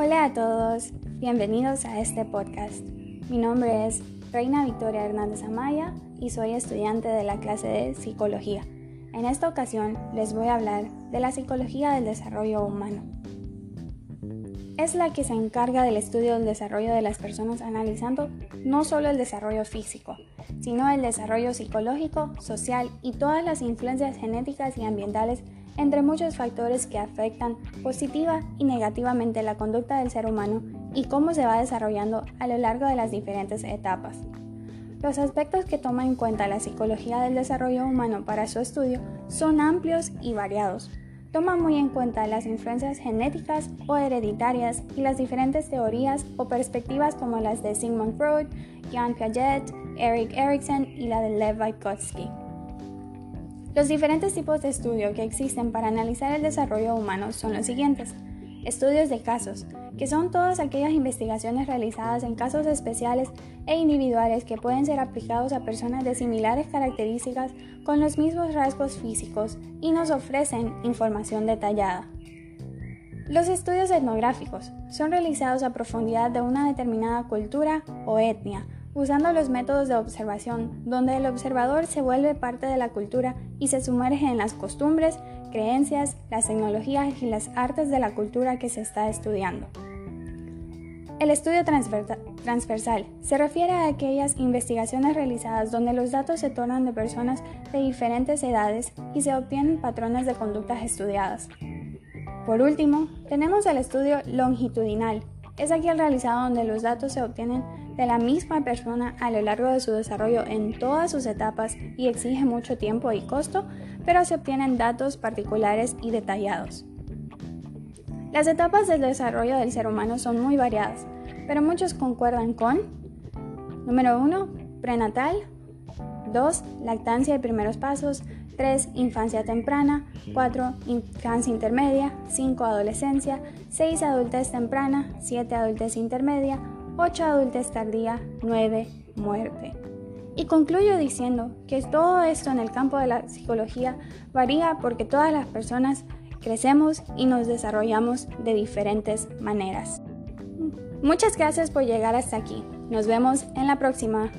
Hola a todos, bienvenidos a este podcast. Mi nombre es Reina Victoria Hernández Amaya y soy estudiante de la clase de Psicología. En esta ocasión les voy a hablar de la psicología del desarrollo humano. Es la que se encarga del estudio del desarrollo de las personas analizando no solo el desarrollo físico, sino el desarrollo psicológico, social y todas las influencias genéticas y ambientales entre muchos factores que afectan positiva y negativamente la conducta del ser humano y cómo se va desarrollando a lo largo de las diferentes etapas. Los aspectos que toma en cuenta la psicología del desarrollo humano para su estudio son amplios y variados. Toma muy en cuenta las influencias genéticas o hereditarias y las diferentes teorías o perspectivas como las de Sigmund Freud, Jan Piaget, Erik Erikson y la de Lev Vygotsky. Los diferentes tipos de estudio que existen para analizar el desarrollo humano son los siguientes. Estudios de casos, que son todas aquellas investigaciones realizadas en casos especiales e individuales que pueden ser aplicados a personas de similares características con los mismos rasgos físicos y nos ofrecen información detallada. Los estudios etnográficos son realizados a profundidad de una determinada cultura o etnia usando los métodos de observación, donde el observador se vuelve parte de la cultura y se sumerge en las costumbres, creencias, las tecnologías y las artes de la cultura que se está estudiando. El estudio transversal se refiere a aquellas investigaciones realizadas donde los datos se tornan de personas de diferentes edades y se obtienen patrones de conductas estudiadas. Por último, tenemos el estudio longitudinal, es aquel realizado donde los datos se obtienen de la misma persona a lo largo de su desarrollo en todas sus etapas y exige mucho tiempo y costo, pero se obtienen datos particulares y detallados. Las etapas del desarrollo del ser humano son muy variadas, pero muchos concuerdan con número 1, prenatal, 2, lactancia y primeros pasos, 3. Infancia temprana. 4. Infancia intermedia. 5. Adolescencia. 6. Adultez temprana. 7. Adultez intermedia. 8. Adultez tardía. 9. Muerte. Y concluyo diciendo que todo esto en el campo de la psicología varía porque todas las personas crecemos y nos desarrollamos de diferentes maneras. Muchas gracias por llegar hasta aquí. Nos vemos en la próxima.